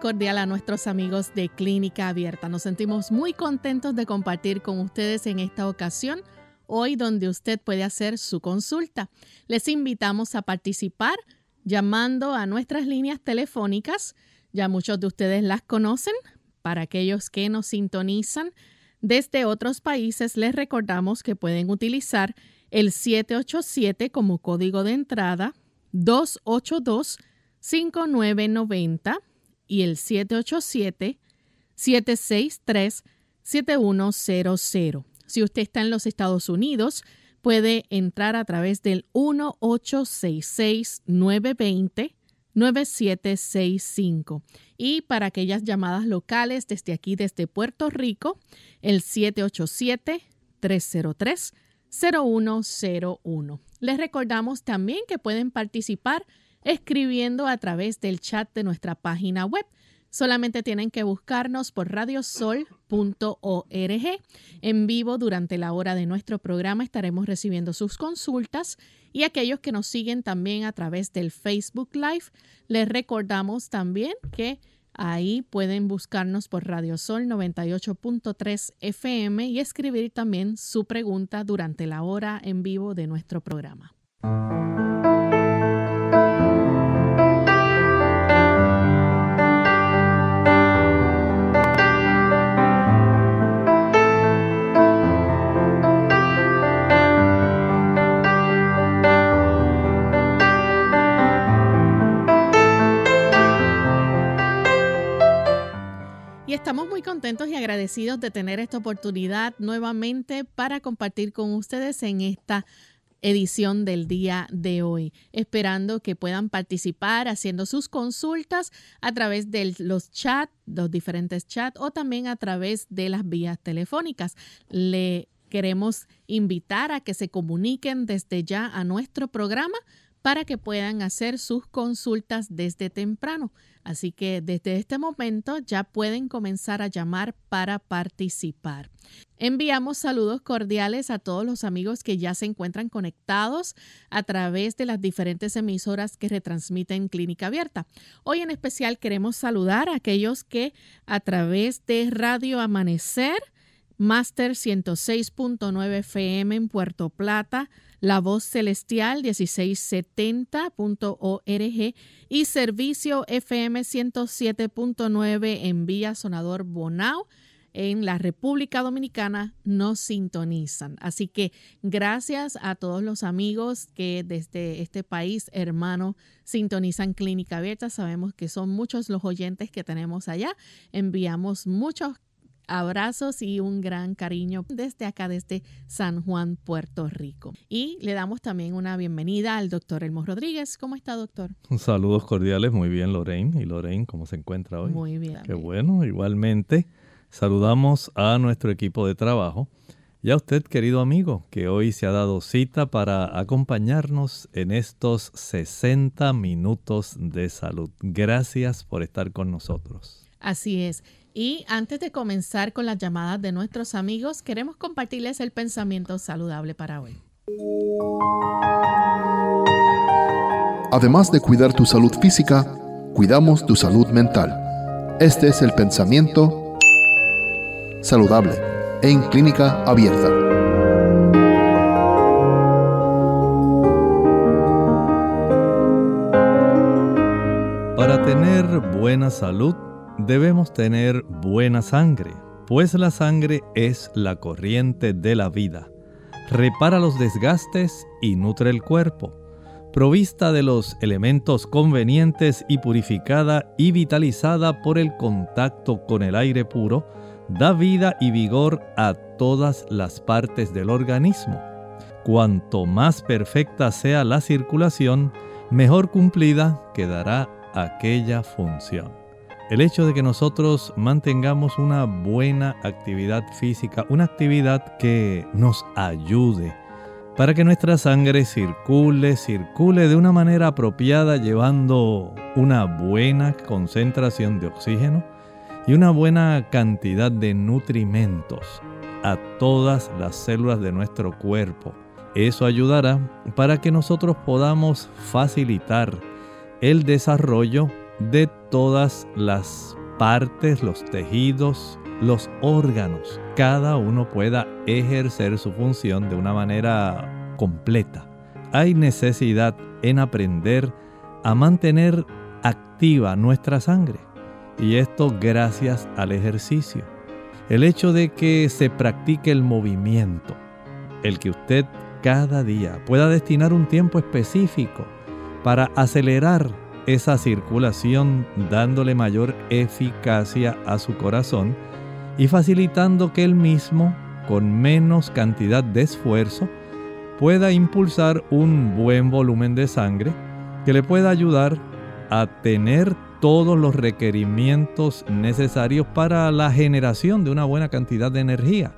Cordial a nuestros amigos de Clínica Abierta. Nos sentimos muy contentos de compartir con ustedes en esta ocasión, hoy donde usted puede hacer su consulta. Les invitamos a participar llamando a nuestras líneas telefónicas. Ya muchos de ustedes las conocen. Para aquellos que nos sintonizan desde otros países, les recordamos que pueden utilizar el 787 como código de entrada, 282 5990 y el 787-763-7100. Si usted está en los Estados Unidos, puede entrar a través del 1-866-920-9765. Y para aquellas llamadas locales desde aquí, desde Puerto Rico, el 787-303-0101. Les recordamos también que pueden participar escribiendo a través del chat de nuestra página web. Solamente tienen que buscarnos por radiosol.org. En vivo durante la hora de nuestro programa estaremos recibiendo sus consultas y aquellos que nos siguen también a través del Facebook Live, les recordamos también que ahí pueden buscarnos por Radiosol 98.3 FM y escribir también su pregunta durante la hora en vivo de nuestro programa. Y estamos muy contentos y agradecidos de tener esta oportunidad nuevamente para compartir con ustedes en esta edición del día de hoy, esperando que puedan participar haciendo sus consultas a través de los chats, los diferentes chats o también a través de las vías telefónicas. Le queremos invitar a que se comuniquen desde ya a nuestro programa para que puedan hacer sus consultas desde temprano. Así que desde este momento ya pueden comenzar a llamar para participar. Enviamos saludos cordiales a todos los amigos que ya se encuentran conectados a través de las diferentes emisoras que retransmiten Clínica Abierta. Hoy en especial queremos saludar a aquellos que a través de Radio Amanecer, Master 106.9 FM en Puerto Plata, la Voz Celestial 1670.org y Servicio FM 107.9 en Vía Sonador Bonao en la República Dominicana nos sintonizan. Así que gracias a todos los amigos que desde este país hermano sintonizan Clínica Abierta. Sabemos que son muchos los oyentes que tenemos allá. Enviamos muchos abrazos y un gran cariño desde acá, desde San Juan, Puerto Rico. Y le damos también una bienvenida al doctor Elmo Rodríguez. ¿Cómo está, doctor? Saludos cordiales, muy bien, Lorraine. ¿Y Lorraine cómo se encuentra hoy? Muy bien. Qué bueno, igualmente. Saludamos a nuestro equipo de trabajo y a usted, querido amigo, que hoy se ha dado cita para acompañarnos en estos 60 minutos de salud. Gracias por estar con nosotros. Así es. Y antes de comenzar con las llamadas de nuestros amigos, queremos compartirles el pensamiento saludable para hoy. Además de cuidar tu salud física, cuidamos tu salud mental. Este es el pensamiento saludable en clínica abierta. Para tener buena salud, debemos tener buena sangre, pues la sangre es la corriente de la vida. repara los desgastes y nutre el cuerpo. Provista de los elementos convenientes y purificada y vitalizada por el contacto con el aire puro, da vida y vigor a todas las partes del organismo. Cuanto más perfecta sea la circulación, mejor cumplida quedará aquella función. El hecho de que nosotros mantengamos una buena actividad física, una actividad que nos ayude para que nuestra sangre circule, circule de una manera apropiada, llevando una buena concentración de oxígeno y una buena cantidad de nutrimentos a todas las células de nuestro cuerpo. Eso ayudará para que nosotros podamos facilitar el desarrollo de todas las partes, los tejidos, los órganos, cada uno pueda ejercer su función de una manera completa. Hay necesidad en aprender a mantener activa nuestra sangre y esto gracias al ejercicio. El hecho de que se practique el movimiento, el que usted cada día pueda destinar un tiempo específico para acelerar esa circulación dándole mayor eficacia a su corazón y facilitando que él mismo, con menos cantidad de esfuerzo, pueda impulsar un buen volumen de sangre que le pueda ayudar a tener todos los requerimientos necesarios para la generación de una buena cantidad de energía.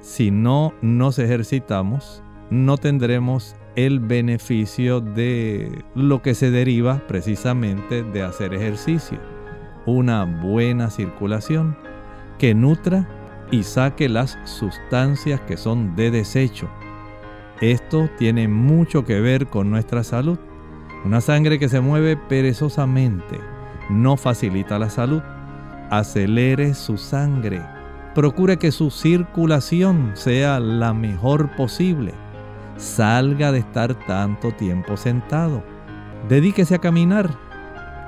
Si no nos ejercitamos, no tendremos el beneficio de lo que se deriva precisamente de hacer ejercicio. Una buena circulación que nutra y saque las sustancias que son de desecho. Esto tiene mucho que ver con nuestra salud. Una sangre que se mueve perezosamente no facilita la salud. Acelere su sangre. Procure que su circulación sea la mejor posible Salga de estar tanto tiempo sentado. Dedíquese a caminar.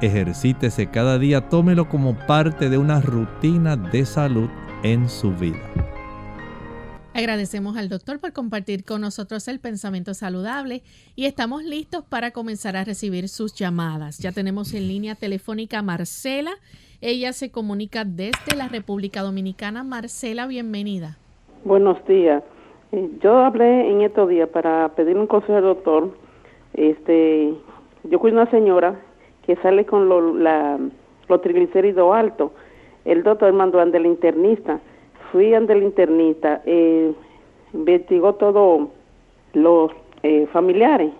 Ejercítese cada día. Tómelo como parte de una rutina de salud en su vida. Agradecemos al doctor por compartir con nosotros el pensamiento saludable y estamos listos para comenzar a recibir sus llamadas. Ya tenemos en línea telefónica a Marcela. Ella se comunica desde la República Dominicana. Marcela, bienvenida. Buenos días. Yo hablé en estos días para pedir un consejo al doctor. Este, yo cuido una señora que sale con lo, la, los triglicéridos altos. El doctor mandó ante el internista. Fui ante el internista, eh, investigó todos los eh, familiares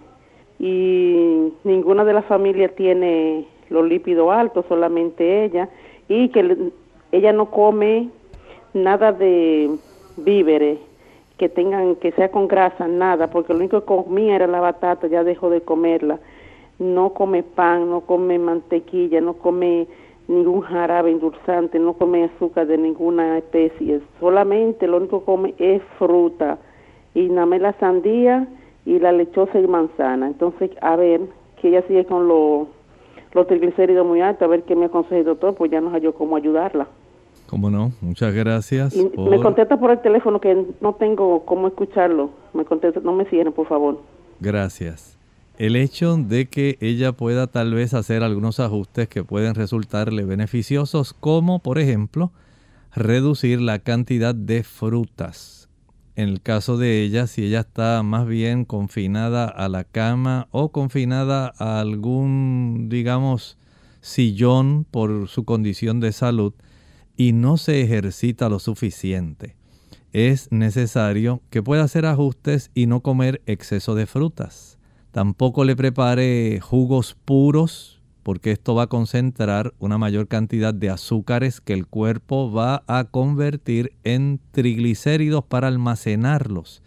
y ninguna de las familias tiene los lípidos altos, solamente ella, y que ella no come nada de víveres que tengan, que sea con grasa, nada, porque lo único que comía era la batata, ya dejó de comerla. No come pan, no come mantequilla, no come ningún jarabe endulzante, no come azúcar de ninguna especie, solamente lo único que come es fruta y nada más la sandía y la lechosa y manzana. Entonces, a ver, que ella sigue con los los triglicéridos muy altos, a ver qué me aconseja el doctor, pues ya nos halló cómo ayudarla. ¿Cómo no? Muchas gracias. Me contesta por el teléfono que no tengo cómo escucharlo. Me contesta, no me cierren, por favor. Gracias. El hecho de que ella pueda tal vez hacer algunos ajustes que pueden resultarle beneficiosos, como por ejemplo reducir la cantidad de frutas. En el caso de ella, si ella está más bien confinada a la cama o confinada a algún, digamos, sillón por su condición de salud, y no se ejercita lo suficiente, es necesario que pueda hacer ajustes y no comer exceso de frutas. Tampoco le prepare jugos puros porque esto va a concentrar una mayor cantidad de azúcares que el cuerpo va a convertir en triglicéridos para almacenarlos.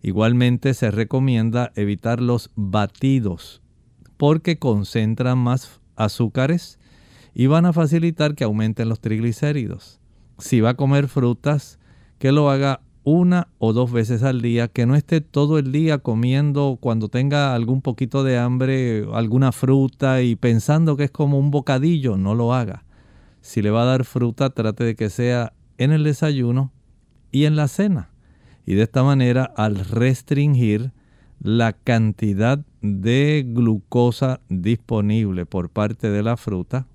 Igualmente se recomienda evitar los batidos porque concentran más azúcares y van a facilitar que aumenten los triglicéridos. Si va a comer frutas, que lo haga una o dos veces al día, que no esté todo el día comiendo cuando tenga algún poquito de hambre, alguna fruta y pensando que es como un bocadillo, no lo haga. Si le va a dar fruta, trate de que sea en el desayuno y en la cena. Y de esta manera, al restringir la cantidad de glucosa disponible por parte de la fruta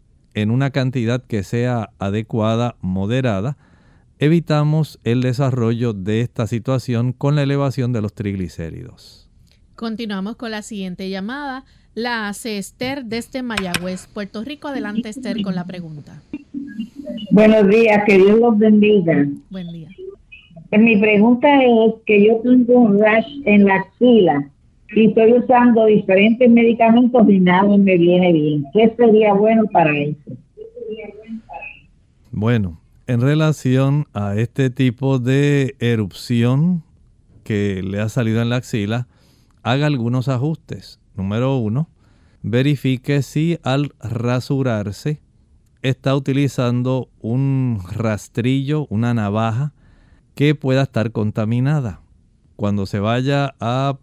en una cantidad que sea adecuada, moderada, evitamos el desarrollo de esta situación con la elevación de los triglicéridos. Continuamos con la siguiente llamada. La hace Esther desde Mayagüez, Puerto Rico. Adelante, Esther, con la pregunta. Buenos días, que Dios los bendiga. Buen día. Eh, mi pregunta es que yo tengo un rash en la axila y estoy usando diferentes medicamentos y nada me viene bien. ¿Qué sería bueno para eso? Bueno, en relación a este tipo de erupción que le ha salido en la axila, haga algunos ajustes. Número uno, verifique si al rasurarse está utilizando un rastrillo, una navaja que pueda estar contaminada. Cuando se vaya a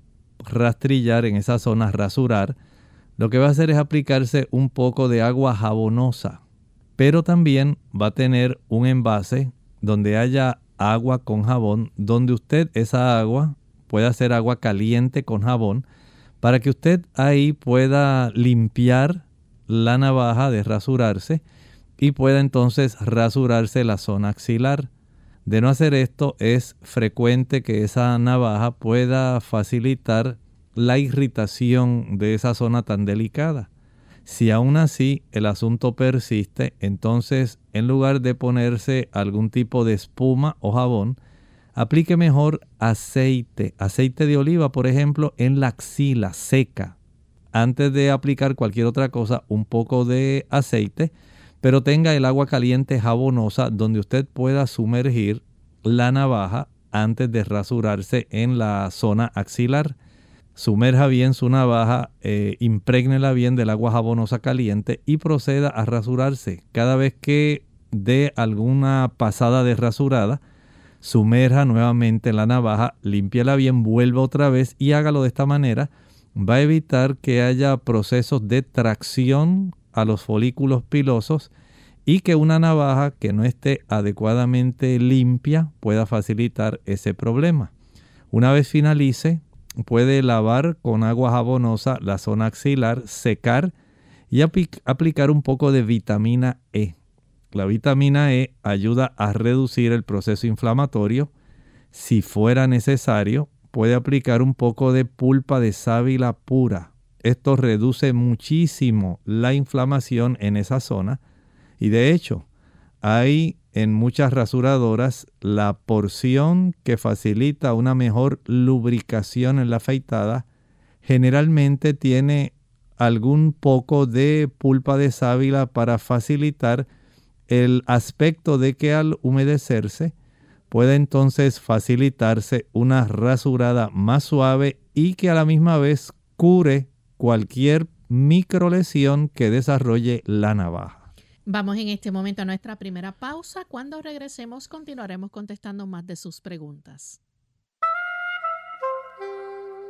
rastrillar en esa zona, rasurar, lo que va a hacer es aplicarse un poco de agua jabonosa, pero también va a tener un envase donde haya agua con jabón, donde usted esa agua pueda hacer agua caliente con jabón, para que usted ahí pueda limpiar la navaja de rasurarse y pueda entonces rasurarse la zona axilar. De no hacer esto, es frecuente que esa navaja pueda facilitar la irritación de esa zona tan delicada. Si aún así el asunto persiste, entonces en lugar de ponerse algún tipo de espuma o jabón, aplique mejor aceite, aceite de oliva, por ejemplo, en la axila seca. Antes de aplicar cualquier otra cosa, un poco de aceite pero tenga el agua caliente jabonosa donde usted pueda sumergir la navaja antes de rasurarse en la zona axilar. Sumerja bien su navaja, eh, imprégnela bien del agua jabonosa caliente y proceda a rasurarse. Cada vez que dé alguna pasada de rasurada, sumerja nuevamente la navaja, limpiela bien, vuelva otra vez y hágalo de esta manera. Va a evitar que haya procesos de tracción a los folículos pilosos y que una navaja que no esté adecuadamente limpia pueda facilitar ese problema. Una vez finalice, puede lavar con agua jabonosa la zona axilar, secar y aplicar un poco de vitamina E. La vitamina E ayuda a reducir el proceso inflamatorio. Si fuera necesario, puede aplicar un poco de pulpa de sábila pura esto reduce muchísimo la inflamación en esa zona. Y de hecho hay en muchas rasuradoras la porción que facilita una mejor lubricación en la afeitada. Generalmente tiene algún poco de pulpa de sábila para facilitar el aspecto de que al humedecerse puede entonces facilitarse una rasurada más suave y que a la misma vez cure cualquier microlesión que desarrolle la navaja. Vamos en este momento a nuestra primera pausa. Cuando regresemos continuaremos contestando más de sus preguntas.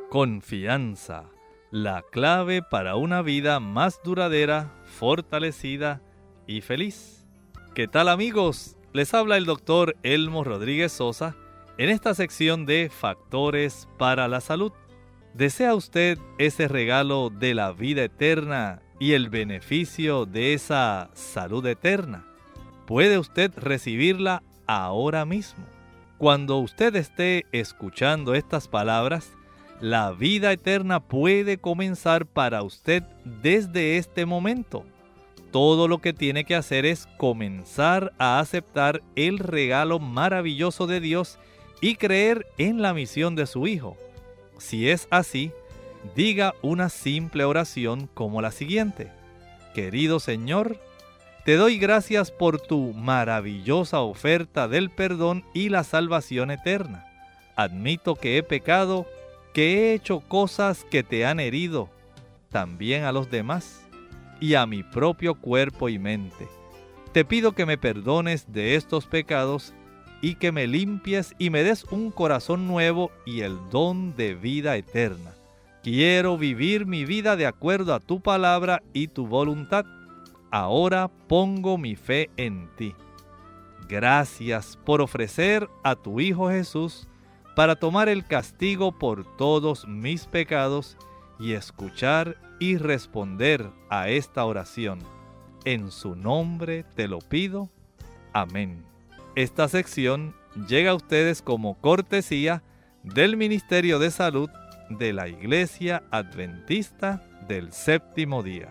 Confianza, la clave para una vida más duradera, fortalecida y feliz. ¿Qué tal amigos? Les habla el doctor Elmo Rodríguez Sosa en esta sección de Factores para la Salud. ¿Desea usted ese regalo de la vida eterna y el beneficio de esa salud eterna? Puede usted recibirla ahora mismo. Cuando usted esté escuchando estas palabras, la vida eterna puede comenzar para usted desde este momento. Todo lo que tiene que hacer es comenzar a aceptar el regalo maravilloso de Dios y creer en la misión de su Hijo. Si es así, diga una simple oración como la siguiente. Querido Señor, te doy gracias por tu maravillosa oferta del perdón y la salvación eterna. Admito que he pecado, que he hecho cosas que te han herido, también a los demás y a mi propio cuerpo y mente. Te pido que me perdones de estos pecados y que me limpies y me des un corazón nuevo y el don de vida eterna. Quiero vivir mi vida de acuerdo a tu palabra y tu voluntad. Ahora pongo mi fe en ti. Gracias por ofrecer a tu Hijo Jesús para tomar el castigo por todos mis pecados y escuchar y responder a esta oración. En su nombre te lo pido. Amén. Esta sección llega a ustedes como cortesía del Ministerio de Salud de la Iglesia Adventista del Séptimo Día.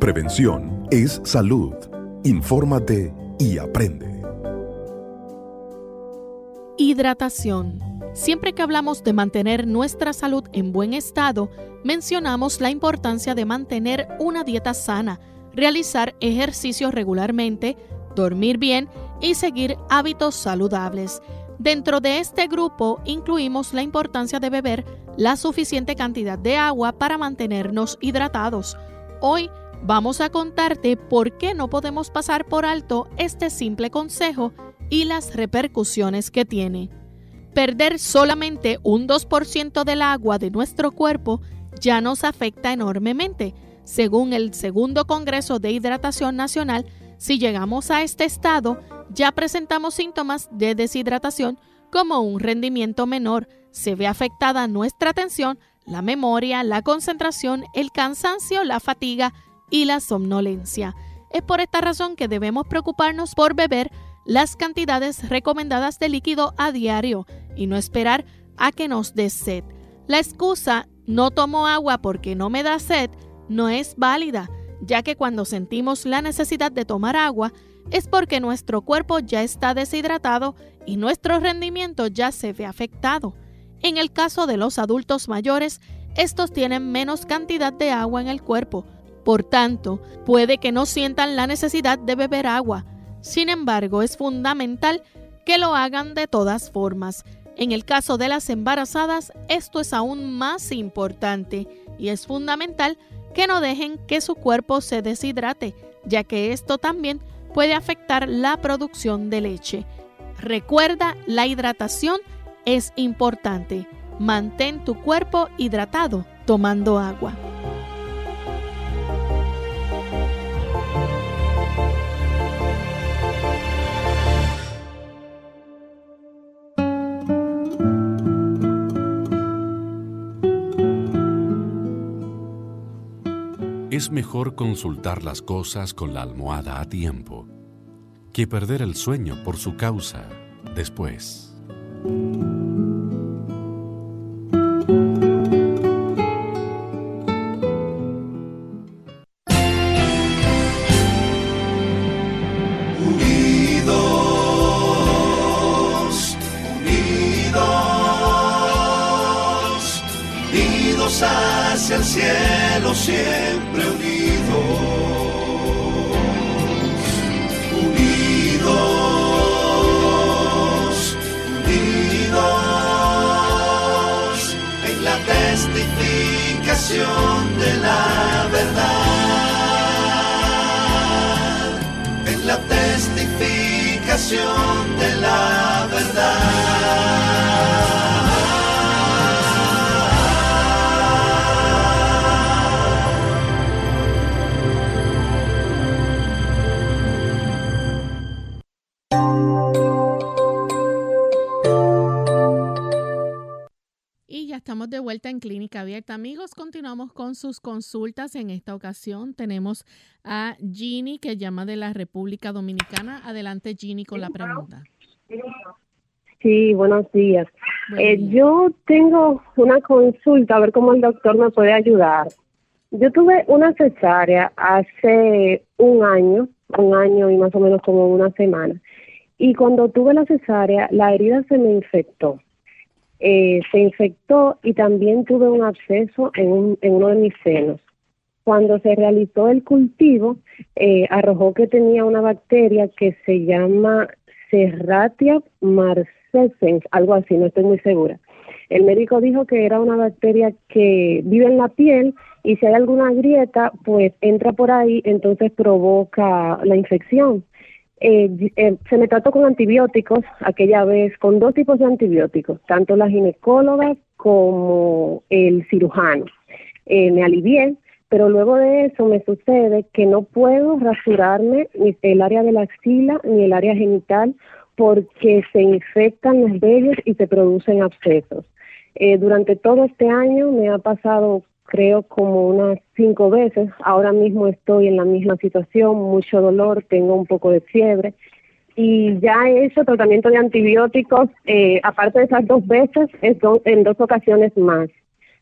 Prevención es salud. Infórmate y aprende. Hidratación. Siempre que hablamos de mantener nuestra salud en buen estado, mencionamos la importancia de mantener una dieta sana, realizar ejercicios regularmente, dormir bien y seguir hábitos saludables. Dentro de este grupo incluimos la importancia de beber la suficiente cantidad de agua para mantenernos hidratados. Hoy Vamos a contarte por qué no podemos pasar por alto este simple consejo y las repercusiones que tiene. Perder solamente un 2% del agua de nuestro cuerpo ya nos afecta enormemente. Según el segundo Congreso de Hidratación Nacional, si llegamos a este estado, ya presentamos síntomas de deshidratación como un rendimiento menor. Se ve afectada nuestra atención, la memoria, la concentración, el cansancio, la fatiga, y la somnolencia. Es por esta razón que debemos preocuparnos por beber las cantidades recomendadas de líquido a diario y no esperar a que nos dé sed. La excusa no tomo agua porque no me da sed no es válida, ya que cuando sentimos la necesidad de tomar agua es porque nuestro cuerpo ya está deshidratado y nuestro rendimiento ya se ve afectado. En el caso de los adultos mayores, estos tienen menos cantidad de agua en el cuerpo, por tanto, puede que no sientan la necesidad de beber agua. Sin embargo, es fundamental que lo hagan de todas formas. En el caso de las embarazadas, esto es aún más importante y es fundamental que no dejen que su cuerpo se deshidrate, ya que esto también puede afectar la producción de leche. Recuerda, la hidratación es importante. Mantén tu cuerpo hidratado tomando agua. Es mejor consultar las cosas con la almohada a tiempo que perder el sueño por su causa después. Abierta. Amigos, continuamos con sus consultas. En esta ocasión tenemos a Ginny, que llama de la República Dominicana. Adelante, Ginny, con la pregunta. Sí, buenos días. Eh, yo tengo una consulta, a ver cómo el doctor me puede ayudar. Yo tuve una cesárea hace un año, un año y más o menos como una semana. Y cuando tuve la cesárea, la herida se me infectó eh, se infectó y también tuve un absceso en, un, en uno de mis senos. Cuando se realizó el cultivo, eh, arrojó que tenía una bacteria que se llama Serratia marcescens, algo así, no estoy muy segura. El médico dijo que era una bacteria que vive en la piel y si hay alguna grieta, pues entra por ahí, entonces provoca la infección. Eh, eh, se me trató con antibióticos aquella vez, con dos tipos de antibióticos, tanto la ginecóloga como el cirujano. Eh, me alivié, pero luego de eso me sucede que no puedo rasurarme ni el área de la axila ni el área genital porque se infectan los vellos y se producen abscesos. Eh, durante todo este año me ha pasado creo como unas cinco veces. Ahora mismo estoy en la misma situación, mucho dolor, tengo un poco de fiebre y ya he hecho tratamiento de antibióticos, eh, aparte de esas dos veces, en dos ocasiones más.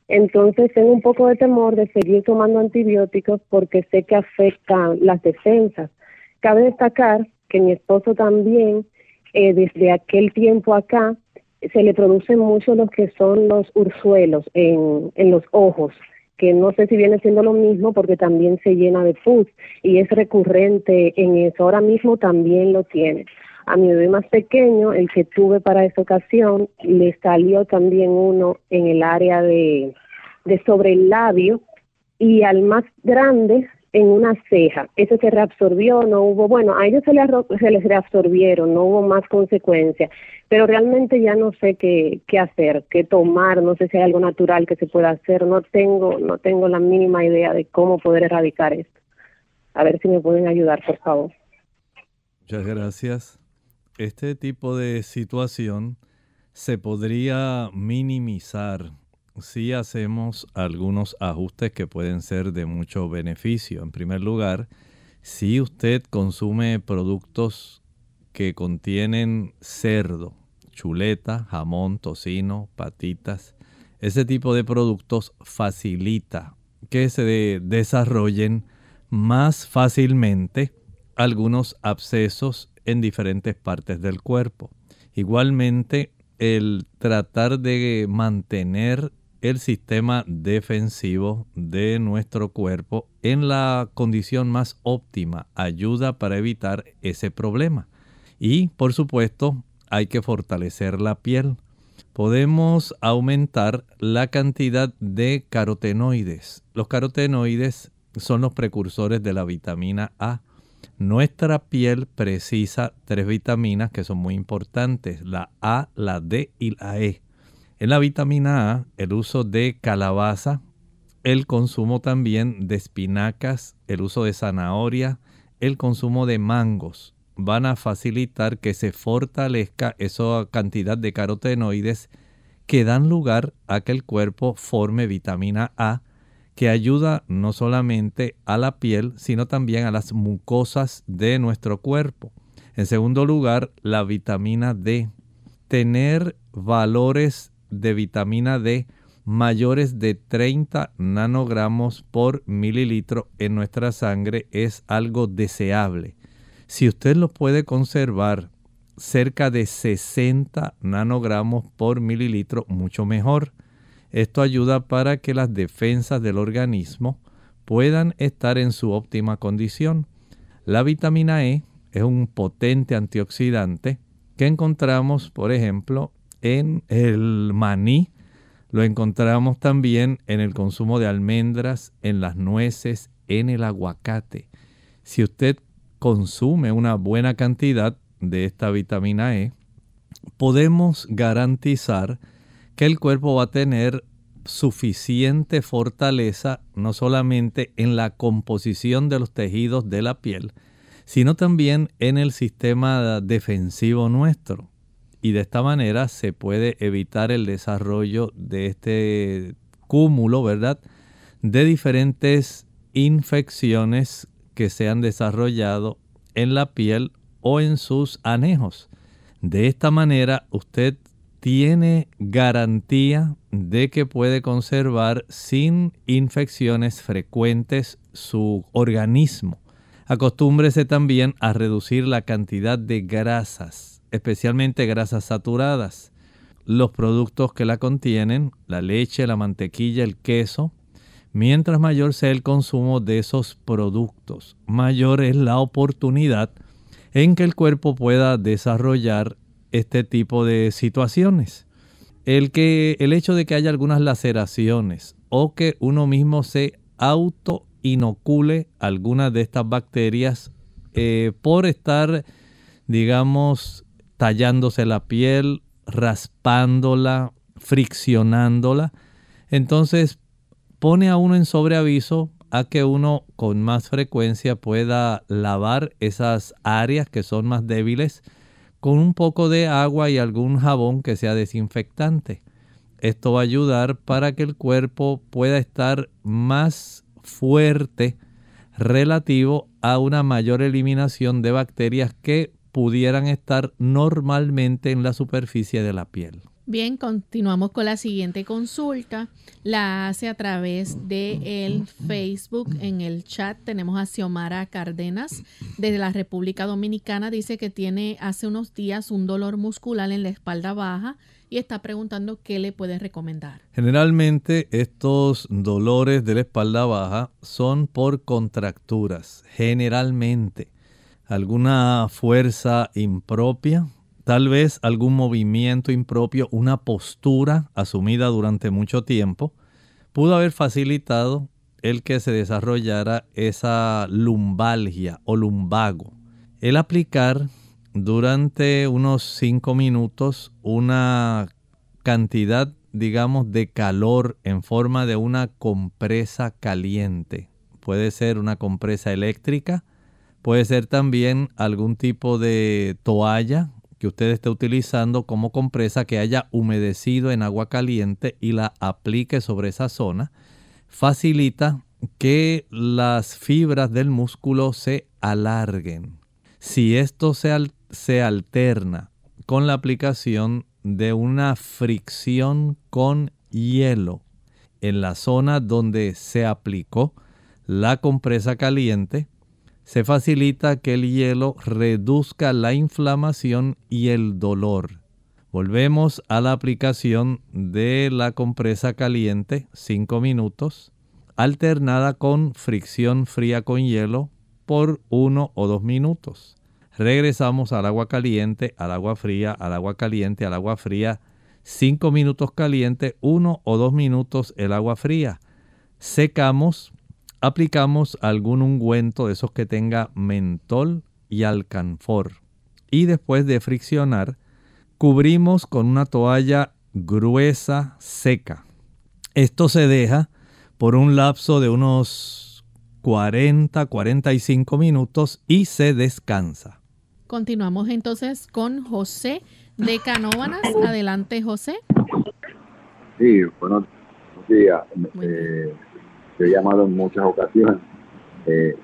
Entonces tengo un poco de temor de seguir tomando antibióticos porque sé que afectan las defensas. Cabe destacar que mi esposo también, eh, desde aquel tiempo acá, se le producen mucho lo que son los ursuelos en, en los ojos que no sé si viene siendo lo mismo porque también se llena de pus y es recurrente en eso. Ahora mismo también lo tiene. A mi bebé más pequeño, el que tuve para esa ocasión, le salió también uno en el área de, de sobre el labio y al más grande en una ceja. Ese se reabsorbió, no hubo, bueno, a ellos se les, se reabsorbieron, no hubo más consecuencias, pero realmente ya no sé qué, qué hacer, qué tomar, no sé si hay algo natural que se pueda hacer, no tengo, no tengo la mínima idea de cómo poder erradicar esto. A ver si me pueden ayudar, por favor. Muchas gracias. Este tipo de situación se podría minimizar si hacemos algunos ajustes que pueden ser de mucho beneficio. En primer lugar, si usted consume productos que contienen cerdo, chuleta, jamón, tocino, patitas, ese tipo de productos facilita que se desarrollen más fácilmente algunos abscesos en diferentes partes del cuerpo. Igualmente, el tratar de mantener el sistema defensivo de nuestro cuerpo en la condición más óptima ayuda para evitar ese problema. Y por supuesto hay que fortalecer la piel. Podemos aumentar la cantidad de carotenoides. Los carotenoides son los precursores de la vitamina A. Nuestra piel precisa tres vitaminas que son muy importantes, la A, la D y la E. En la vitamina A, el uso de calabaza, el consumo también de espinacas, el uso de zanahoria, el consumo de mangos van a facilitar que se fortalezca esa cantidad de carotenoides que dan lugar a que el cuerpo forme vitamina A, que ayuda no solamente a la piel, sino también a las mucosas de nuestro cuerpo. En segundo lugar, la vitamina D. Tener valores de vitamina D mayores de 30 nanogramos por mililitro en nuestra sangre es algo deseable. Si usted lo puede conservar cerca de 60 nanogramos por mililitro, mucho mejor. Esto ayuda para que las defensas del organismo puedan estar en su óptima condición. La vitamina E es un potente antioxidante que encontramos, por ejemplo, en el maní, lo encontramos también en el consumo de almendras, en las nueces, en el aguacate. Si usted consume una buena cantidad de esta vitamina E, podemos garantizar que el cuerpo va a tener suficiente fortaleza no solamente en la composición de los tejidos de la piel, sino también en el sistema defensivo nuestro y de esta manera se puede evitar el desarrollo de este cúmulo, ¿verdad? De diferentes infecciones que se han desarrollado en la piel o en sus anejos. De esta manera usted tiene garantía de que puede conservar sin infecciones frecuentes su organismo. Acostúmbrese también a reducir la cantidad de grasas especialmente grasas saturadas. Los productos que la contienen, la leche, la mantequilla, el queso, mientras mayor sea el consumo de esos productos, mayor es la oportunidad en que el cuerpo pueda desarrollar este tipo de situaciones. El, que, el hecho de que haya algunas laceraciones o que uno mismo se auto inocule algunas de estas bacterias eh, por estar, digamos, tallándose la piel, raspándola, friccionándola. Entonces pone a uno en sobreaviso a que uno con más frecuencia pueda lavar esas áreas que son más débiles con un poco de agua y algún jabón que sea desinfectante. Esto va a ayudar para que el cuerpo pueda estar más fuerte relativo a una mayor eliminación de bacterias que pudieran estar normalmente en la superficie de la piel. Bien, continuamos con la siguiente consulta. La hace a través de el Facebook. En el chat tenemos a Xiomara Cárdenas desde la República Dominicana. Dice que tiene hace unos días un dolor muscular en la espalda baja y está preguntando qué le puede recomendar. Generalmente estos dolores de la espalda baja son por contracturas. Generalmente alguna fuerza impropia tal vez algún movimiento impropio, una postura asumida durante mucho tiempo, pudo haber facilitado el que se desarrollara esa lumbalgia o lumbago. El aplicar durante unos 5 minutos una cantidad, digamos, de calor en forma de una compresa caliente. Puede ser una compresa eléctrica, puede ser también algún tipo de toalla que usted esté utilizando como compresa que haya humedecido en agua caliente y la aplique sobre esa zona, facilita que las fibras del músculo se alarguen. Si esto se, se alterna con la aplicación de una fricción con hielo en la zona donde se aplicó la compresa caliente, se facilita que el hielo reduzca la inflamación y el dolor. Volvemos a la aplicación de la compresa caliente 5 minutos, alternada con fricción fría con hielo por 1 o 2 minutos. Regresamos al agua caliente, al agua fría, al agua caliente, al agua fría. 5 minutos caliente, 1 o 2 minutos el agua fría. Secamos aplicamos algún ungüento de esos que tenga mentol y alcanfor. Y después de friccionar, cubrimos con una toalla gruesa seca. Esto se deja por un lapso de unos 40-45 minutos y se descansa. Continuamos entonces con José de Canóvanas. Adelante, José. Sí, buenos días. Eh, yo he llamado en muchas ocasiones, eh,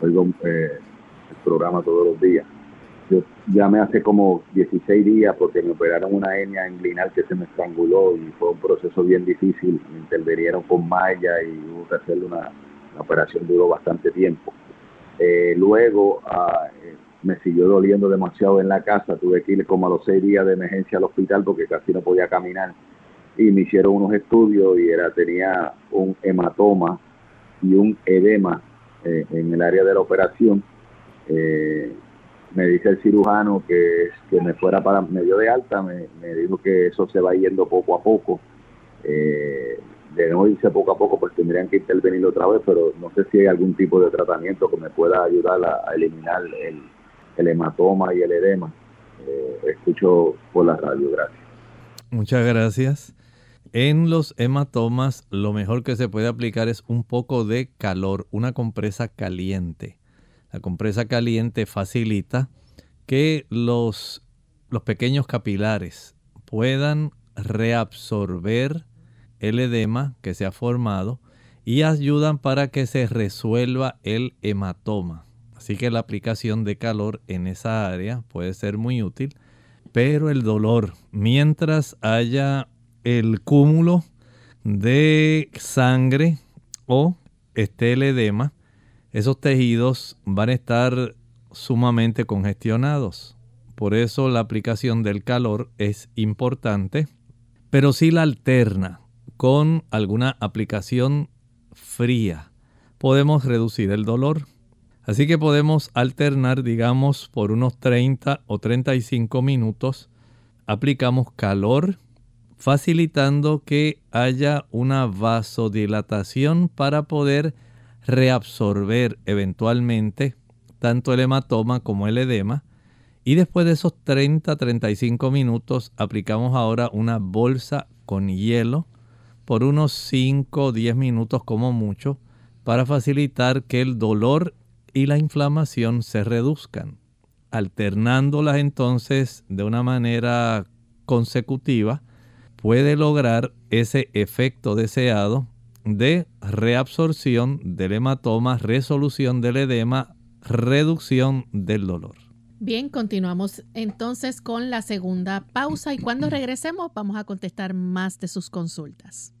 oigo eh, el programa todos los días. Yo llamé hace como 16 días porque me operaron una hernia inguinal que se me estranguló y fue un proceso bien difícil. Me intervinieron con malla y hubo que hacerle una, operación, duró bastante tiempo. Eh, luego ah, me siguió doliendo demasiado en la casa, tuve que ir como a los seis días de emergencia al hospital porque casi no podía caminar y me hicieron unos estudios y era tenía un hematoma y un edema eh, en el área de la operación. Eh, me dice el cirujano que, que me fuera para medio de alta, me, dijo que eso se va yendo poco a poco. Eh, de no irse poco a poco, pues tendrían que intervenir otra vez, pero no sé si hay algún tipo de tratamiento que me pueda ayudar a, eliminar el, el, hematoma y el edema. Eh, escucho por la radio, gracias. Muchas gracias. En los hematomas lo mejor que se puede aplicar es un poco de calor, una compresa caliente. La compresa caliente facilita que los, los pequeños capilares puedan reabsorber el edema que se ha formado y ayudan para que se resuelva el hematoma. Así que la aplicación de calor en esa área puede ser muy útil, pero el dolor, mientras haya el cúmulo de sangre o este edema, esos tejidos van a estar sumamente congestionados. Por eso la aplicación del calor es importante, pero si la alterna con alguna aplicación fría, podemos reducir el dolor. Así que podemos alternar, digamos, por unos 30 o 35 minutos, aplicamos calor facilitando que haya una vasodilatación para poder reabsorber eventualmente tanto el hematoma como el edema. Y después de esos 30-35 minutos aplicamos ahora una bolsa con hielo por unos 5 o 10 minutos como mucho para facilitar que el dolor y la inflamación se reduzcan, alternándolas entonces de una manera consecutiva, puede lograr ese efecto deseado de reabsorción del hematoma, resolución del edema, reducción del dolor. Bien, continuamos entonces con la segunda pausa y cuando regresemos vamos a contestar más de sus consultas.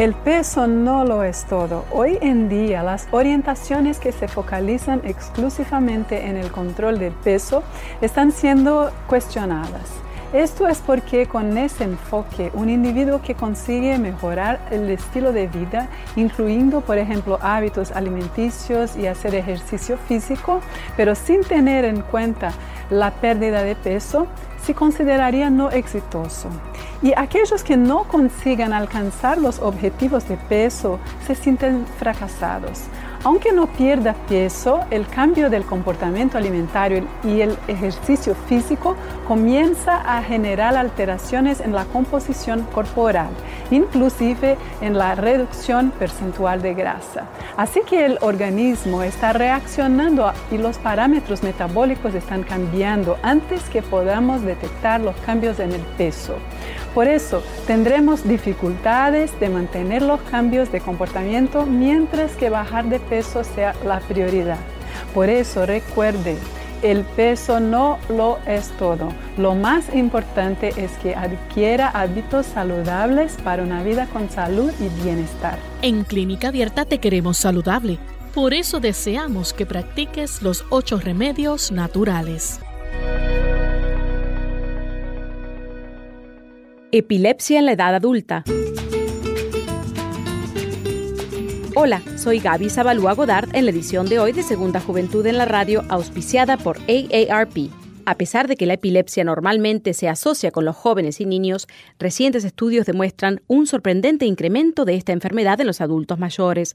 El peso no lo es todo. Hoy en día las orientaciones que se focalizan exclusivamente en el control del peso están siendo cuestionadas. Esto es porque con ese enfoque un individuo que consigue mejorar el estilo de vida, incluyendo por ejemplo hábitos alimenticios y hacer ejercicio físico, pero sin tener en cuenta la pérdida de peso, se consideraría no exitoso. Y aquellos que no consigan alcanzar los objetivos de peso se sienten fracasados. Aunque no pierda peso, el cambio del comportamiento alimentario y el ejercicio físico comienza a generar alteraciones en la composición corporal, inclusive en la reducción percentual de grasa. Así que el organismo está reaccionando y los parámetros metabólicos están cambiando antes que podamos detectar los cambios en el peso. Por eso tendremos dificultades de mantener los cambios de comportamiento mientras que bajar de peso sea la prioridad. Por eso recuerde, el peso no lo es todo. Lo más importante es que adquiera hábitos saludables para una vida con salud y bienestar. En Clínica Abierta te queremos saludable. Por eso deseamos que practiques los ocho remedios naturales. Epilepsia en la edad adulta. Hola, soy Gaby Zabalúa Godard en la edición de hoy de Segunda Juventud en la Radio, auspiciada por AARP. A pesar de que la epilepsia normalmente se asocia con los jóvenes y niños, recientes estudios demuestran un sorprendente incremento de esta enfermedad en los adultos mayores.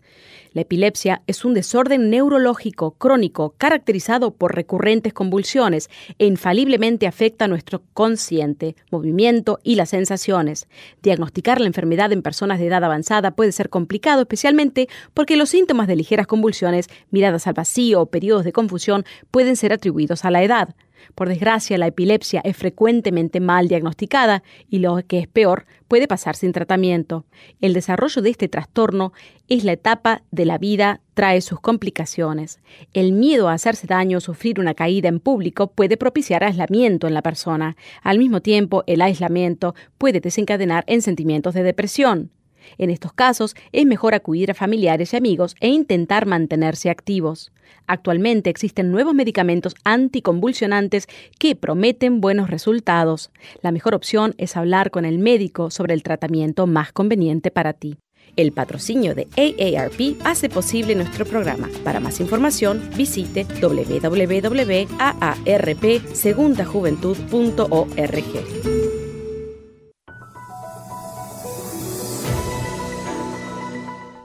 La epilepsia es un desorden neurológico crónico caracterizado por recurrentes convulsiones e infaliblemente afecta nuestro consciente, movimiento y las sensaciones. Diagnosticar la enfermedad en personas de edad avanzada puede ser complicado, especialmente porque los síntomas de ligeras convulsiones, miradas al vacío o periodos de confusión pueden ser atribuidos a la edad. Por desgracia, la epilepsia es frecuentemente mal diagnosticada y lo que es peor, puede pasar sin tratamiento. El desarrollo de este trastorno es la etapa de la vida, trae sus complicaciones. El miedo a hacerse daño o sufrir una caída en público puede propiciar aislamiento en la persona. Al mismo tiempo, el aislamiento puede desencadenar en sentimientos de depresión. En estos casos es mejor acudir a familiares y amigos e intentar mantenerse activos. Actualmente existen nuevos medicamentos anticonvulsionantes que prometen buenos resultados. La mejor opción es hablar con el médico sobre el tratamiento más conveniente para ti. El patrocinio de AARP hace posible nuestro programa. Para más información, visite www.aarpsegundajuventud.org.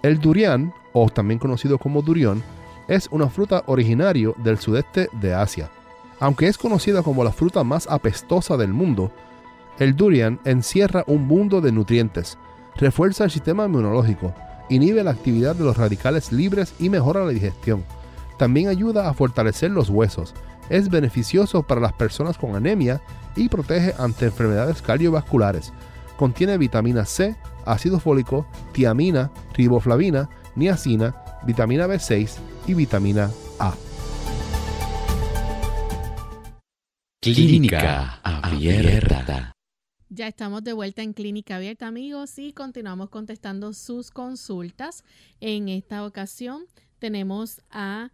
El durian, o también conocido como durión, es una fruta originario del sudeste de Asia. Aunque es conocida como la fruta más apestosa del mundo, el durian encierra un mundo de nutrientes, refuerza el sistema inmunológico, inhibe la actividad de los radicales libres y mejora la digestión. También ayuda a fortalecer los huesos, es beneficioso para las personas con anemia y protege ante enfermedades cardiovasculares. Contiene vitamina C, ácido fólico, tiamina, riboflavina, niacina, vitamina B6 y vitamina A. Clínica Abierta. Ya estamos de vuelta en Clínica Abierta, amigos, y continuamos contestando sus consultas. En esta ocasión tenemos a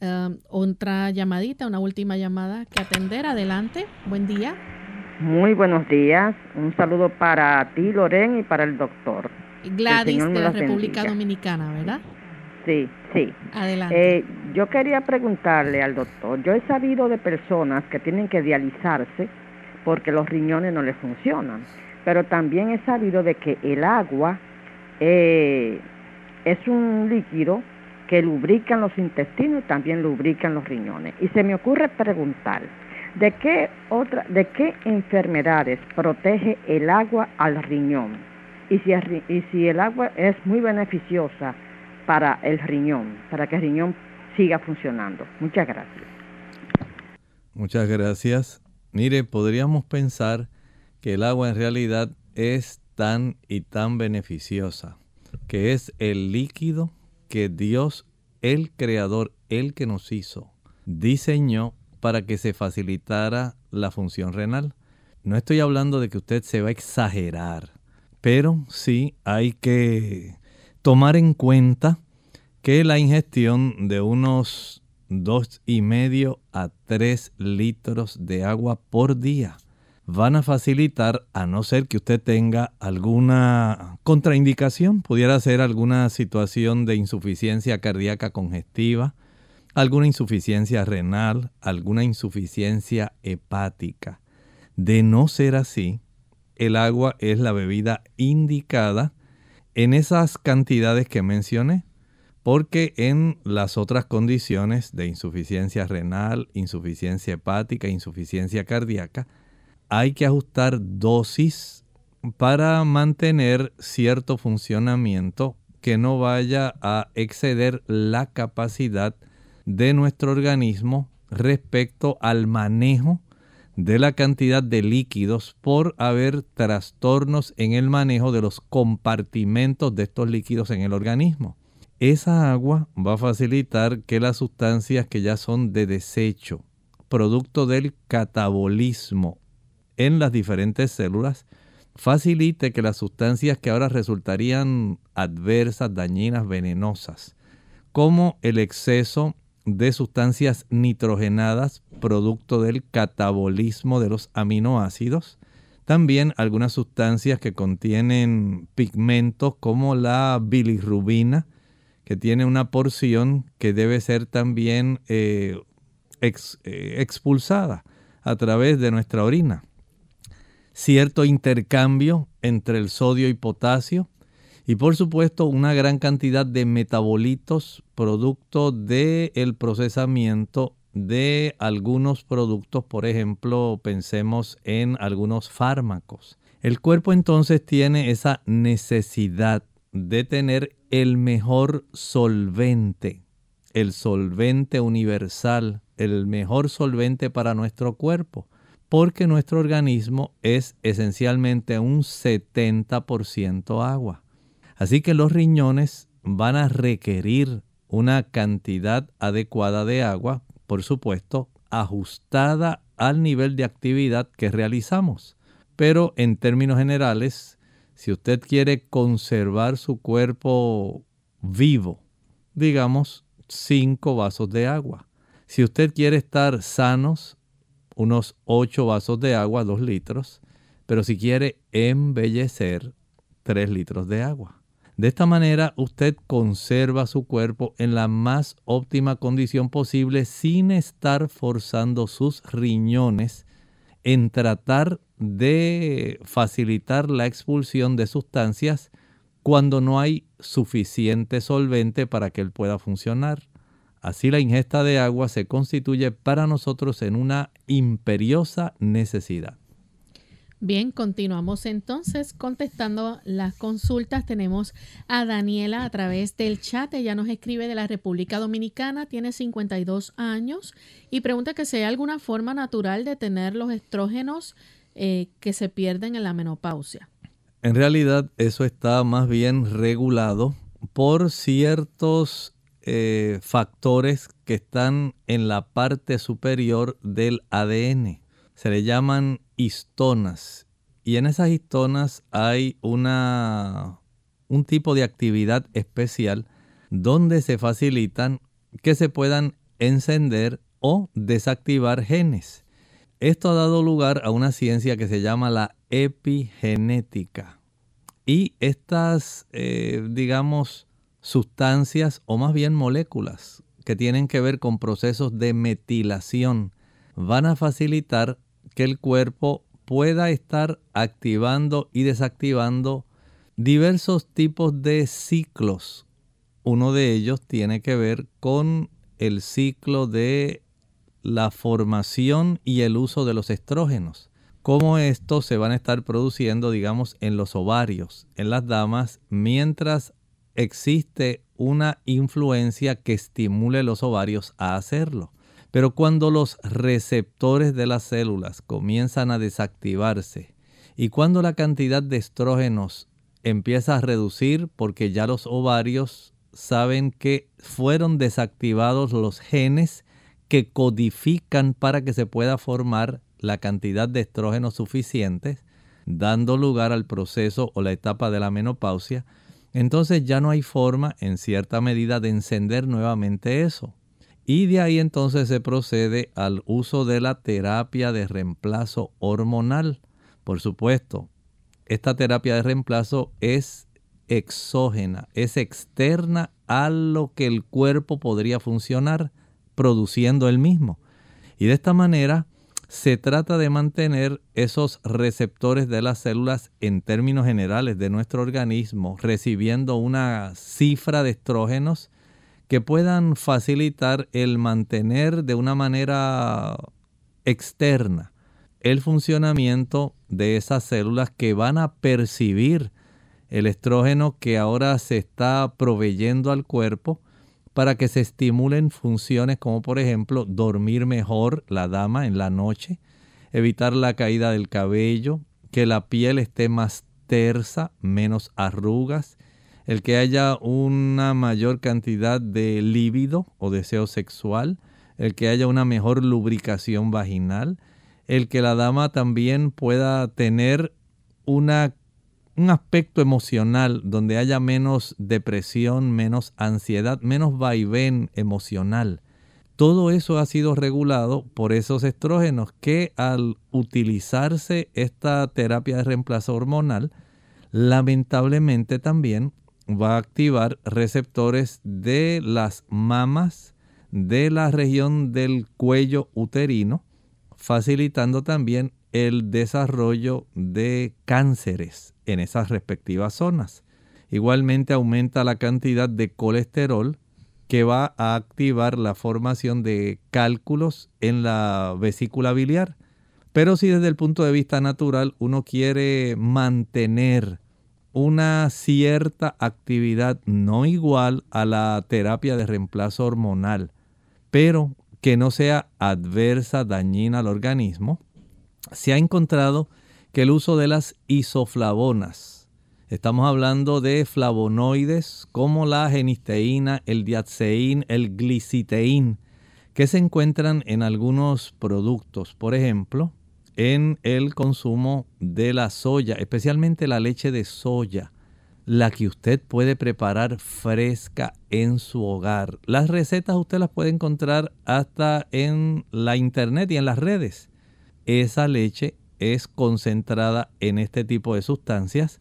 um, otra llamadita, una última llamada que atender. Adelante, buen día. Muy buenos días. Un saludo para ti, Loren, y para el doctor. Gladys de la República Dominicana, ¿verdad? Sí, sí. Adelante. Eh, yo quería preguntarle al doctor, yo he sabido de personas que tienen que dializarse porque los riñones no les funcionan, pero también he sabido de que el agua eh, es un líquido que lubrican los intestinos y también lubrican los riñones. Y se me ocurre preguntar, ¿De qué, otra, ¿De qué enfermedades protege el agua al riñón? Y si, y si el agua es muy beneficiosa para el riñón, para que el riñón siga funcionando. Muchas gracias. Muchas gracias. Mire, podríamos pensar que el agua en realidad es tan y tan beneficiosa, que es el líquido que Dios, el Creador, el que nos hizo, diseñó para que se facilitara la función renal. No estoy hablando de que usted se va a exagerar, pero sí hay que tomar en cuenta que la ingestión de unos dos y medio a 3 litros de agua por día van a facilitar, a no ser que usted tenga alguna contraindicación, pudiera ser alguna situación de insuficiencia cardíaca congestiva, alguna insuficiencia renal, alguna insuficiencia hepática. De no ser así, el agua es la bebida indicada en esas cantidades que mencioné porque en las otras condiciones de insuficiencia renal, insuficiencia hepática, insuficiencia cardíaca, hay que ajustar dosis para mantener cierto funcionamiento que no vaya a exceder la capacidad de nuestro organismo respecto al manejo de la cantidad de líquidos por haber trastornos en el manejo de los compartimentos de estos líquidos en el organismo. Esa agua va a facilitar que las sustancias que ya son de desecho, producto del catabolismo en las diferentes células, facilite que las sustancias que ahora resultarían adversas, dañinas, venenosas, como el exceso de sustancias nitrogenadas, producto del catabolismo de los aminoácidos, también algunas sustancias que contienen pigmentos como la bilirrubina, que tiene una porción que debe ser también eh, eh, expulsada a través de nuestra orina. Cierto intercambio entre el sodio y potasio y por supuesto una gran cantidad de metabolitos producto del procesamiento de algunos productos, por ejemplo, pensemos en algunos fármacos. El cuerpo entonces tiene esa necesidad de tener el mejor solvente, el solvente universal, el mejor solvente para nuestro cuerpo, porque nuestro organismo es esencialmente un 70% agua. Así que los riñones van a requerir una cantidad adecuada de agua, por supuesto, ajustada al nivel de actividad que realizamos. Pero en términos generales, si usted quiere conservar su cuerpo vivo, digamos cinco vasos de agua. Si usted quiere estar sanos, unos ocho vasos de agua, dos litros. Pero si quiere embellecer, tres litros de agua. De esta manera usted conserva su cuerpo en la más óptima condición posible sin estar forzando sus riñones en tratar de facilitar la expulsión de sustancias cuando no hay suficiente solvente para que él pueda funcionar. Así la ingesta de agua se constituye para nosotros en una imperiosa necesidad. Bien, continuamos entonces contestando las consultas. Tenemos a Daniela a través del chat. Ella nos escribe de la República Dominicana, tiene 52 años y pregunta que si hay alguna forma natural de tener los estrógenos eh, que se pierden en la menopausia. En realidad eso está más bien regulado por ciertos eh, factores que están en la parte superior del ADN. Se le llaman histonas. Y en esas histonas hay una, un tipo de actividad especial donde se facilitan que se puedan encender o desactivar genes. Esto ha dado lugar a una ciencia que se llama la epigenética. Y estas, eh, digamos, sustancias o más bien moléculas que tienen que ver con procesos de metilación van a facilitar que el cuerpo pueda estar activando y desactivando diversos tipos de ciclos. Uno de ellos tiene que ver con el ciclo de la formación y el uso de los estrógenos. Cómo estos se van a estar produciendo, digamos, en los ovarios, en las damas, mientras existe una influencia que estimule los ovarios a hacerlo. Pero cuando los receptores de las células comienzan a desactivarse y cuando la cantidad de estrógenos empieza a reducir porque ya los ovarios saben que fueron desactivados los genes que codifican para que se pueda formar la cantidad de estrógenos suficientes, dando lugar al proceso o la etapa de la menopausia, entonces ya no hay forma en cierta medida de encender nuevamente eso. Y de ahí entonces se procede al uso de la terapia de reemplazo hormonal. Por supuesto, esta terapia de reemplazo es exógena, es externa a lo que el cuerpo podría funcionar produciendo el mismo. Y de esta manera se trata de mantener esos receptores de las células en términos generales de nuestro organismo recibiendo una cifra de estrógenos que puedan facilitar el mantener de una manera externa el funcionamiento de esas células que van a percibir el estrógeno que ahora se está proveyendo al cuerpo para que se estimulen funciones como por ejemplo dormir mejor la dama en la noche, evitar la caída del cabello, que la piel esté más tersa, menos arrugas, el que haya una mayor cantidad de líbido o deseo sexual, el que haya una mejor lubricación vaginal, el que la dama también pueda tener una, un aspecto emocional donde haya menos depresión, menos ansiedad, menos vaivén emocional. Todo eso ha sido regulado por esos estrógenos que al utilizarse esta terapia de reemplazo hormonal, lamentablemente también va a activar receptores de las mamas, de la región del cuello uterino, facilitando también el desarrollo de cánceres en esas respectivas zonas. Igualmente aumenta la cantidad de colesterol que va a activar la formación de cálculos en la vesícula biliar. Pero si desde el punto de vista natural uno quiere mantener una cierta actividad no igual a la terapia de reemplazo hormonal, pero que no sea adversa, dañina al organismo, se ha encontrado que el uso de las isoflavonas, estamos hablando de flavonoides como la genisteína, el diaceín, el gliciteín, que se encuentran en algunos productos, por ejemplo, en el consumo de la soya, especialmente la leche de soya, la que usted puede preparar fresca en su hogar. Las recetas usted las puede encontrar hasta en la internet y en las redes. Esa leche es concentrada en este tipo de sustancias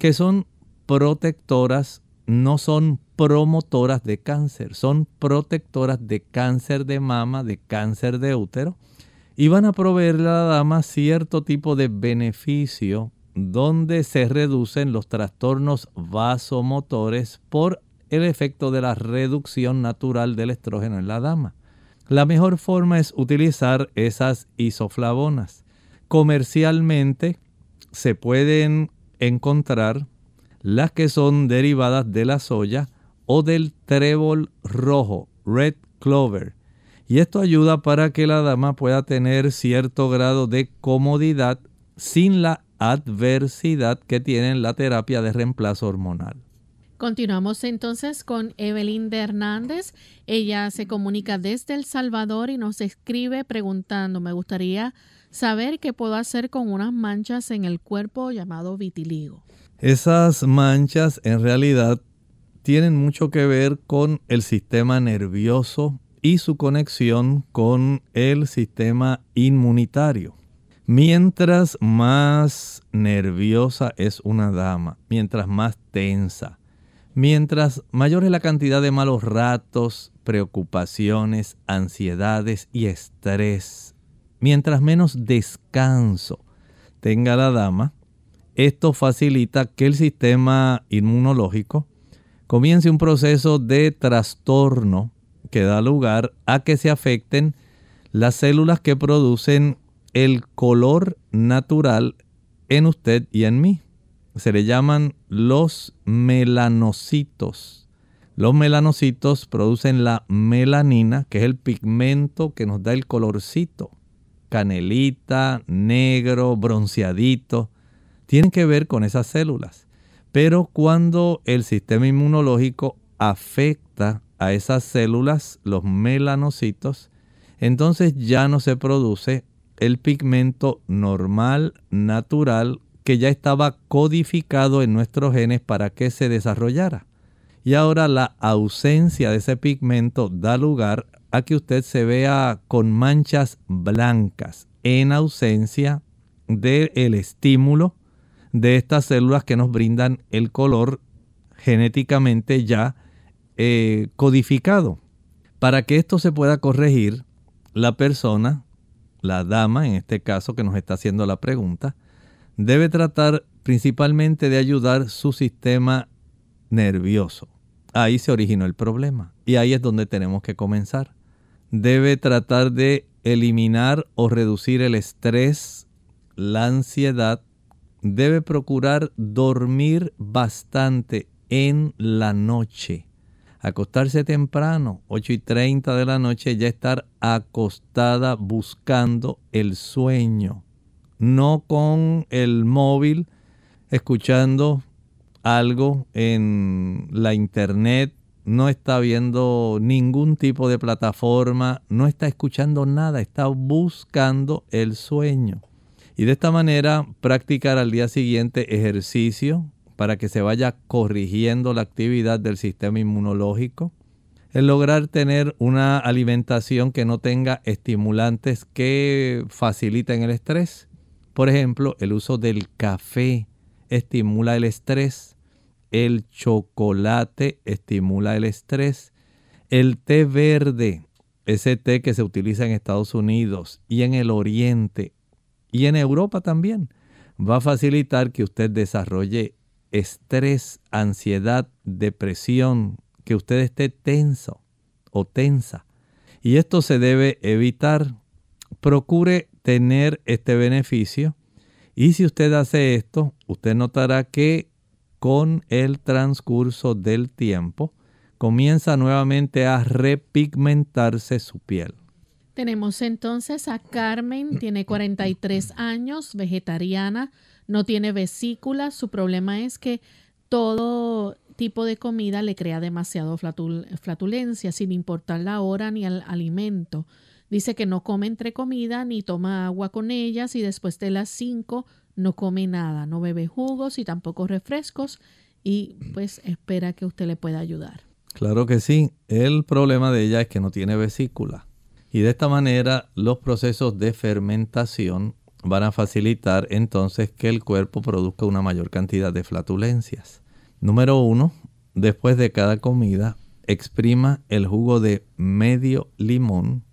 que son protectoras, no son promotoras de cáncer, son protectoras de cáncer de mama, de cáncer de útero y van a proveerle a la dama cierto tipo de beneficio donde se reducen los trastornos vasomotores por el efecto de la reducción natural del estrógeno en la dama. La mejor forma es utilizar esas isoflavonas. Comercialmente se pueden encontrar las que son derivadas de la soya o del trébol rojo, red clover, y esto ayuda para que la dama pueda tener cierto grado de comodidad sin la adversidad que tiene la terapia de reemplazo hormonal. Continuamos entonces con Evelyn de Hernández. Ella se comunica desde El Salvador y nos escribe preguntando, me gustaría saber qué puedo hacer con unas manchas en el cuerpo llamado vitiligo. Esas manchas en realidad tienen mucho que ver con el sistema nervioso y su conexión con el sistema inmunitario. Mientras más nerviosa es una dama, mientras más tensa, mientras mayor es la cantidad de malos ratos, preocupaciones, ansiedades y estrés, mientras menos descanso tenga la dama, esto facilita que el sistema inmunológico comience un proceso de trastorno que da lugar a que se afecten las células que producen el color natural en usted y en mí. Se le llaman los melanocitos. Los melanocitos producen la melanina, que es el pigmento que nos da el colorcito. Canelita, negro, bronceadito. Tienen que ver con esas células. Pero cuando el sistema inmunológico afecta a esas células, los melanocitos, entonces ya no se produce el pigmento normal, natural, que ya estaba codificado en nuestros genes para que se desarrollara. Y ahora la ausencia de ese pigmento da lugar a que usted se vea con manchas blancas en ausencia del estímulo de estas células que nos brindan el color genéticamente ya eh, codificado. Para que esto se pueda corregir, la persona, la dama en este caso que nos está haciendo la pregunta, debe tratar principalmente de ayudar su sistema nervioso. Ahí se originó el problema y ahí es donde tenemos que comenzar. Debe tratar de eliminar o reducir el estrés, la ansiedad. Debe procurar dormir bastante en la noche acostarse temprano, 8 y 30 de la noche, ya estar acostada buscando el sueño, no con el móvil escuchando algo en la internet, no está viendo ningún tipo de plataforma, no está escuchando nada, está buscando el sueño. Y de esta manera practicar al día siguiente ejercicio, para que se vaya corrigiendo la actividad del sistema inmunológico, el lograr tener una alimentación que no tenga estimulantes que faciliten el estrés. Por ejemplo, el uso del café estimula el estrés, el chocolate estimula el estrés, el té verde, ese té que se utiliza en Estados Unidos y en el Oriente y en Europa también, va a facilitar que usted desarrolle estrés, ansiedad, depresión, que usted esté tenso o tensa. Y esto se debe evitar. Procure tener este beneficio. Y si usted hace esto, usted notará que con el transcurso del tiempo comienza nuevamente a repigmentarse su piel. Tenemos entonces a Carmen, tiene 43 años, vegetariana, no tiene vesícula, su problema es que todo tipo de comida le crea demasiado flatulencia, sin importar la hora ni el alimento. Dice que no come entre comida ni toma agua con ellas y después de las 5 no come nada, no bebe jugos y tampoco refrescos y pues espera que usted le pueda ayudar. Claro que sí, el problema de ella es que no tiene vesícula y de esta manera los procesos de fermentación van a facilitar entonces que el cuerpo produzca una mayor cantidad de flatulencias. Número uno, después de cada comida, exprima el jugo de medio limón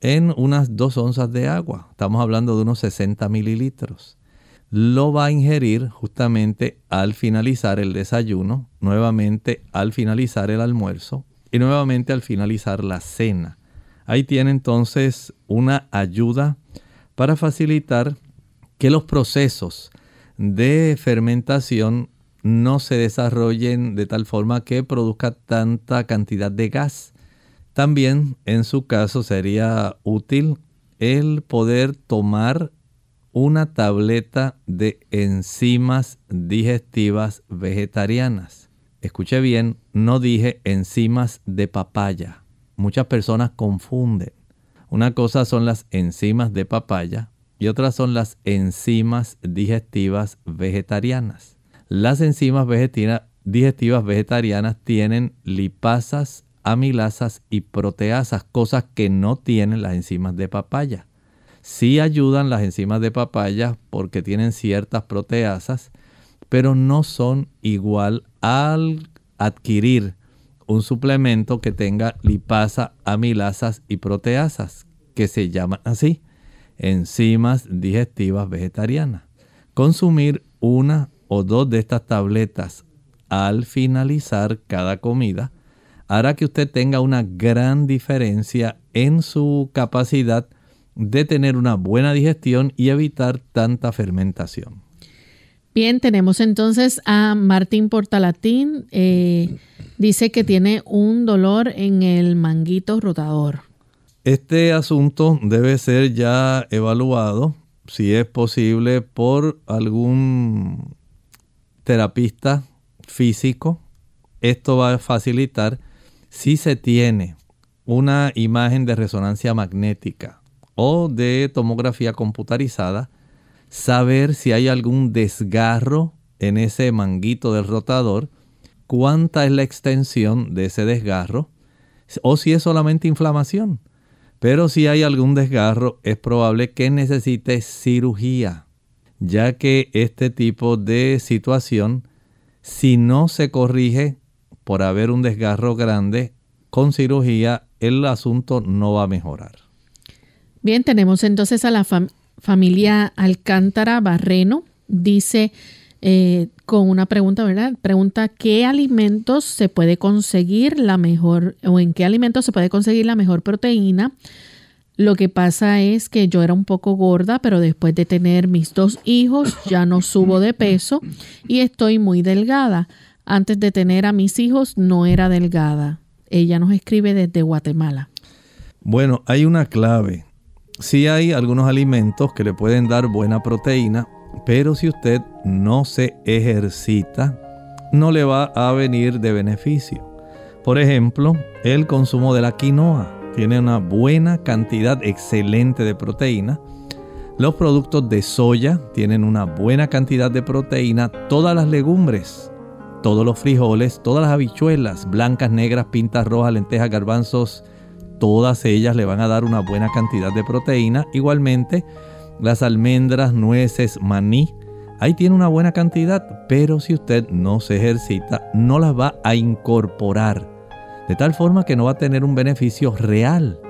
en unas dos onzas de agua. Estamos hablando de unos 60 mililitros. Lo va a ingerir justamente al finalizar el desayuno, nuevamente al finalizar el almuerzo y nuevamente al finalizar la cena. Ahí tiene entonces una ayuda para facilitar que los procesos de fermentación no se desarrollen de tal forma que produzca tanta cantidad de gas. También en su caso sería útil el poder tomar una tableta de enzimas digestivas vegetarianas. Escuche bien, no dije enzimas de papaya. Muchas personas confunden. Una cosa son las enzimas de papaya y otras son las enzimas digestivas vegetarianas. Las enzimas digestivas vegetarianas tienen lipasas, amilasas y proteasas, cosas que no tienen las enzimas de papaya. Sí ayudan las enzimas de papaya porque tienen ciertas proteasas, pero no son igual al adquirir un suplemento que tenga lipasa, amilasas y proteasas, que se llaman así, enzimas digestivas vegetarianas. Consumir una o dos de estas tabletas al finalizar cada comida hará que usted tenga una gran diferencia en su capacidad de tener una buena digestión y evitar tanta fermentación. Bien, tenemos entonces a Martín Portalatín. Eh, dice que tiene un dolor en el manguito rotador. Este asunto debe ser ya evaluado, si es posible, por algún terapista físico. Esto va a facilitar si se tiene una imagen de resonancia magnética o de tomografía computarizada saber si hay algún desgarro en ese manguito del rotador, cuánta es la extensión de ese desgarro, o si es solamente inflamación. Pero si hay algún desgarro, es probable que necesite cirugía, ya que este tipo de situación, si no se corrige por haber un desgarro grande, con cirugía el asunto no va a mejorar. Bien, tenemos entonces a la, familia Alcántara Barreno dice eh, con una pregunta, ¿verdad? Pregunta qué alimentos se puede conseguir la mejor o en qué alimentos se puede conseguir la mejor proteína. Lo que pasa es que yo era un poco gorda, pero después de tener mis dos hijos ya no subo de peso y estoy muy delgada. Antes de tener a mis hijos no era delgada. Ella nos escribe desde Guatemala. Bueno, hay una clave Sí hay algunos alimentos que le pueden dar buena proteína, pero si usted no se ejercita, no le va a venir de beneficio. Por ejemplo, el consumo de la quinoa tiene una buena cantidad excelente de proteína. Los productos de soya tienen una buena cantidad de proteína. Todas las legumbres, todos los frijoles, todas las habichuelas, blancas, negras, pintas rojas, lentejas, garbanzos, todas ellas le van a dar una buena cantidad de proteína. Igualmente, las almendras, nueces, maní, ahí tiene una buena cantidad, pero si usted no se ejercita, no las va a incorporar. De tal forma que no va a tener un beneficio real.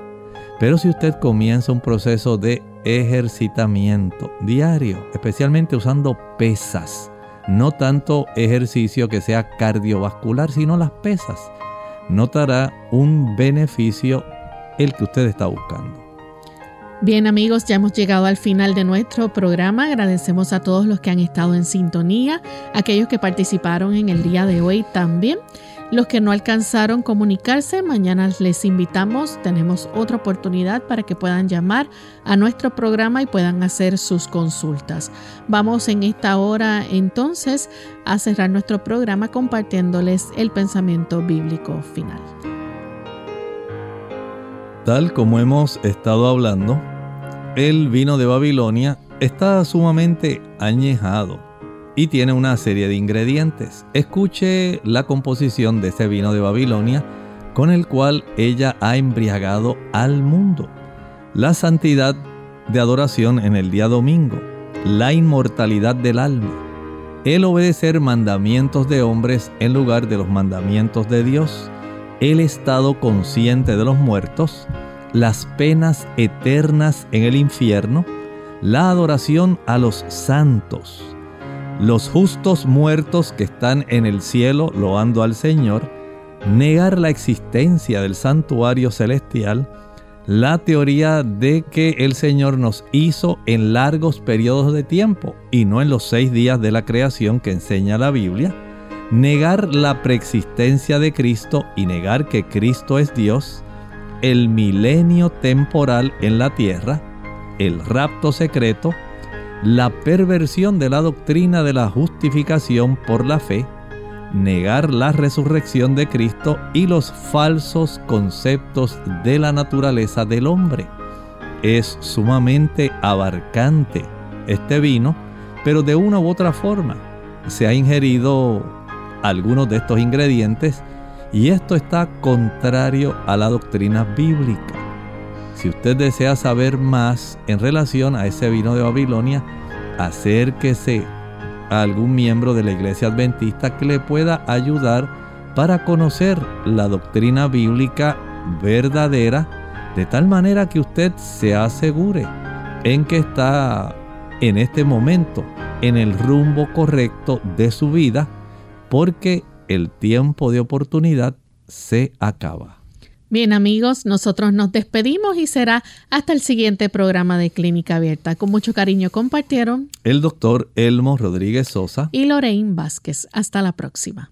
Pero si usted comienza un proceso de ejercitamiento diario, especialmente usando pesas, no tanto ejercicio que sea cardiovascular, sino las pesas, notará un beneficio el que usted está buscando. Bien amigos, ya hemos llegado al final de nuestro programa. Agradecemos a todos los que han estado en sintonía, aquellos que participaron en el día de hoy también. Los que no alcanzaron comunicarse, mañana les invitamos, tenemos otra oportunidad para que puedan llamar a nuestro programa y puedan hacer sus consultas. Vamos en esta hora entonces a cerrar nuestro programa compartiéndoles el pensamiento bíblico final. Tal como hemos estado hablando, el vino de Babilonia está sumamente añejado y tiene una serie de ingredientes. Escuche la composición de ese vino de Babilonia con el cual ella ha embriagado al mundo. La santidad de adoración en el día domingo, la inmortalidad del alma, el obedecer mandamientos de hombres en lugar de los mandamientos de Dios, el estado consciente de los muertos, las penas eternas en el infierno, la adoración a los santos, los justos muertos que están en el cielo loando al Señor, negar la existencia del santuario celestial, la teoría de que el Señor nos hizo en largos periodos de tiempo y no en los seis días de la creación que enseña la Biblia, negar la preexistencia de Cristo y negar que Cristo es Dios, el milenio temporal en la tierra, el rapto secreto, la perversión de la doctrina de la justificación por la fe, negar la resurrección de Cristo y los falsos conceptos de la naturaleza del hombre. Es sumamente abarcante este vino, pero de una u otra forma se ha ingerido algunos de estos ingredientes y esto está contrario a la doctrina bíblica. Si usted desea saber más en relación a ese vino de Babilonia, acérquese a algún miembro de la iglesia adventista que le pueda ayudar para conocer la doctrina bíblica verdadera, de tal manera que usted se asegure en que está en este momento en el rumbo correcto de su vida porque el tiempo de oportunidad se acaba. Bien amigos, nosotros nos despedimos y será hasta el siguiente programa de Clínica Abierta. Con mucho cariño compartieron el doctor Elmo Rodríguez Sosa y Lorraine Vázquez. Hasta la próxima.